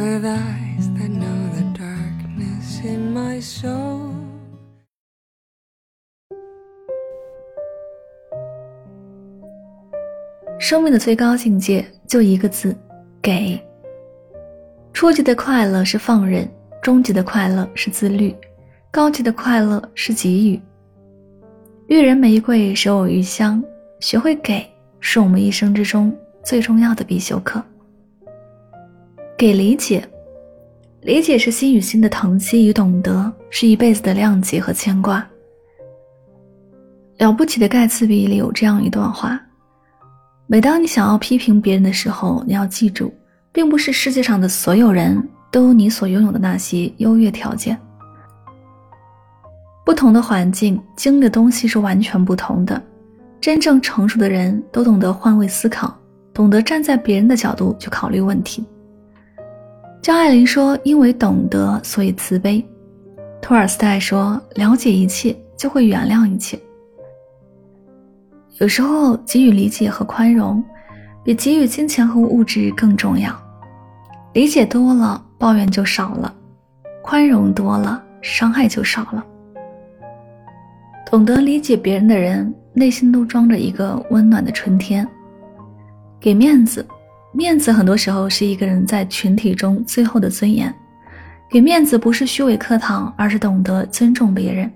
With eyes that know the darkness in my soul. 生命的最高境界就一个字给。初级的快乐是放任终极的快乐是自律高级的快乐是给予。予人玫瑰手有余香学会给是我们一生之中最重要的必修课。给理解，理解是心与心的疼惜与懂得，是一辈子的谅解和牵挂。了不起的盖茨比里有这样一段话：每当你想要批评别人的时候，你要记住，并不是世界上的所有人都有你所拥有的那些优越条件。不同的环境经历的东西是完全不同的。真正成熟的人都懂得换位思考，懂得站在别人的角度去考虑问题。张爱玲说：“因为懂得，所以慈悲。”托尔斯泰说：“了解一切，就会原谅一切。”有时候，给予理解和宽容，比给予金钱和物质更重要。理解多了，抱怨就少了；宽容多了，伤害就少了。懂得理解别人的人，内心都装着一个温暖的春天。给面子。面子很多时候是一个人在群体中最后的尊严。给面子不是虚伪客套，而是懂得尊重别人。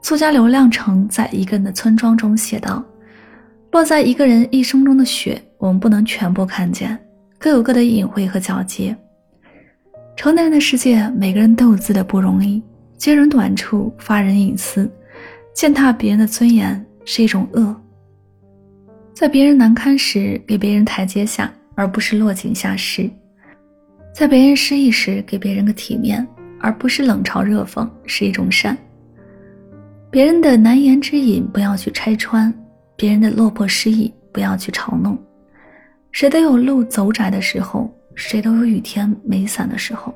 作家刘亮程在一个人的村庄中写道：“落在一个人一生中的雪，我们不能全部看见，各有各的隐晦和皎洁。成年人的世界，每个人都有自己的不容易，揭人短处，发人隐私，践踏别人的尊严是一种恶。在别人难堪时，给别人台阶下。”而不是落井下石，在别人失意时给别人个体面，而不是冷嘲热讽，是一种善。别人的难言之隐不要去拆穿，别人的落魄失意不要去嘲弄。谁都有路走窄的时候，谁都有雨天没伞的时候。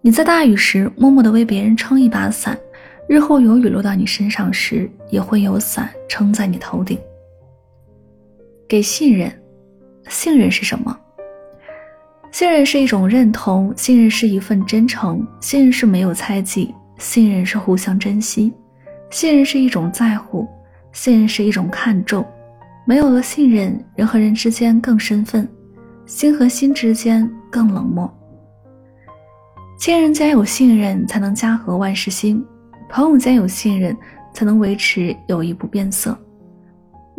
你在大雨时默默的为别人撑一把伞，日后有雨落到你身上时，也会有伞撑在你头顶。给信任。信任是什么？信任是一种认同，信任是一份真诚，信任是没有猜忌，信任是互相珍惜，信任是一种在乎，信任是一种看重。没有了信任，人和人之间更生分，心和心之间更冷漠。亲人间有信任，才能家和万事兴；朋友间有信任，才能维持友谊不变色。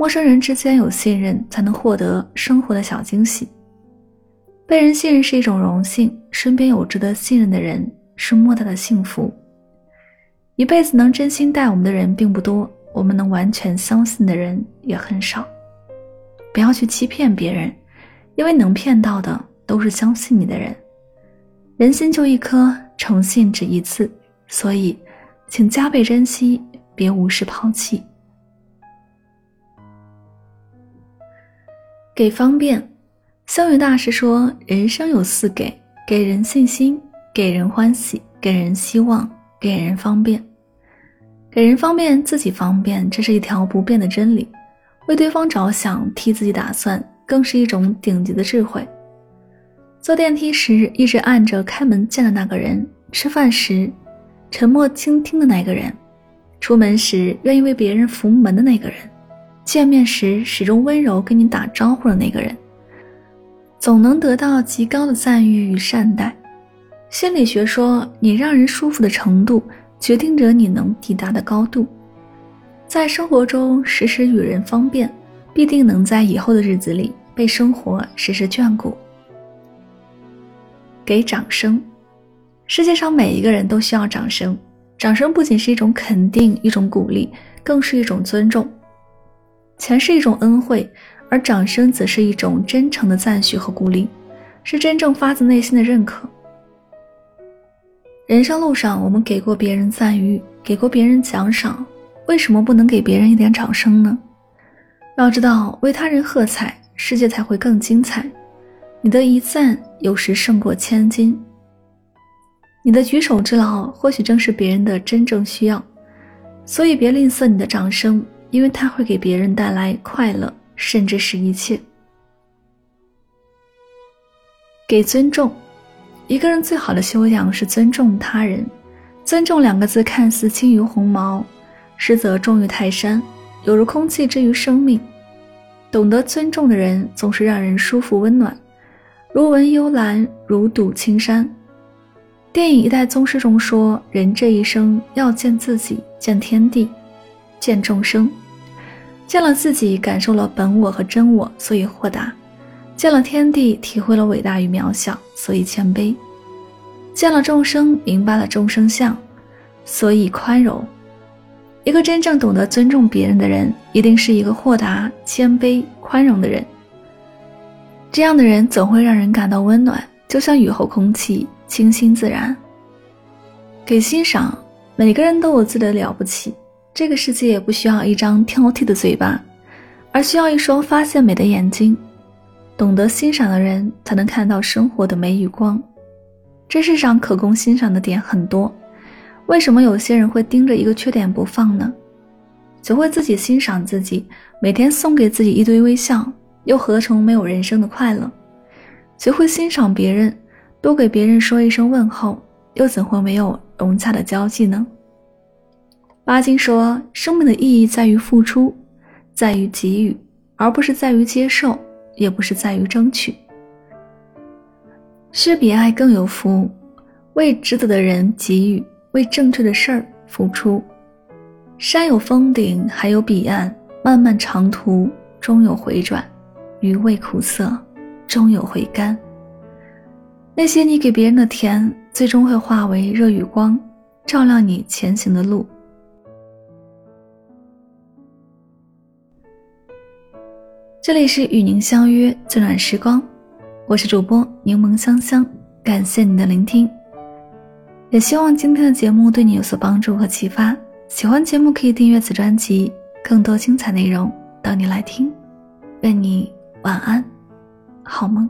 陌生人之间有信任，才能获得生活的小惊喜。被人信任是一种荣幸，身边有值得信任的人是莫大的幸福。一辈子能真心待我们的人并不多，我们能完全相信的人也很少。不要去欺骗别人，因为能骗到的都是相信你的人。人心就一颗，诚信只一次，所以，请加倍珍惜，别无视抛弃。给方便，香云大师说：“人生有四给：给人信心，给人欢喜，给人希望，给人方便。给人方便，自己方便，这是一条不变的真理。为对方着想，替自己打算，更是一种顶级的智慧。坐电梯时一直按着开门键的那个人，吃饭时沉默倾听的那个人，出门时愿意为别人扶门的那个人。”见面时始终温柔跟你打招呼的那个人，总能得到极高的赞誉与善待。心理学说，你让人舒服的程度，决定着你能抵达的高度。在生活中时时与人方便，必定能在以后的日子里被生活时时眷顾。给掌声，世界上每一个人都需要掌声。掌声不仅是一种肯定、一种鼓励，更是一种尊重。钱是一种恩惠，而掌声则是一种真诚的赞许和鼓励。是真正发自内心的认可。人生路上，我们给过别人赞誉，给过别人奖赏，为什么不能给别人一点掌声呢？要知道，为他人喝彩，世界才会更精彩。你的一赞，有时胜过千金。你的举手之劳，或许正是别人的真正需要。所以，别吝啬你的掌声，因为它会给别人带来快乐，甚至是一切。给尊重，一个人最好的修养是尊重他人。尊重两个字看似轻于鸿毛，实则重于泰山，有如空气之于生命。懂得尊重的人，总是让人舒服温暖，如闻幽兰，如睹青山。电影《一代宗师》中说：“人这一生要见自己，见天地，见众生。见了自己，感受了本我和真我，所以豁达；见了天地，体会了伟大与渺小，所以谦卑；见了众生，明白了众生相，所以宽容。一个真正懂得尊重别人的人，一定是一个豁达、谦卑、宽容的人。这样的人总会让人感到温暖，就像雨后空气。”清新自然，给欣赏。每个人都有自己的了不起。这个世界不需要一张挑剔的嘴巴，而需要一双发现美的眼睛。懂得欣赏的人，才能看到生活的美与光。这世上可供欣赏的点很多，为什么有些人会盯着一个缺点不放呢？学会自己欣赏自己，每天送给自己一堆微笑，又何尝没有人生的快乐？学会欣赏别人。多给别人说一声问候，又怎会没有融洽的交际呢？巴金说：“生命的意义在于付出，在于给予，而不是在于接受，也不是在于争取。施比爱更有福，为值得的人给予，为正确的事儿付出。山有峰顶，海有彼岸，漫漫长途终有回转，余味苦涩，终有回甘。”那些你给别人的甜，最终会化为热与光，照亮你前行的路。这里是与您相约最暖时光，我是主播柠檬香香，感谢你的聆听，也希望今天的节目对你有所帮助和启发。喜欢节目可以订阅此专辑，更多精彩内容等你来听。愿你晚安，好梦。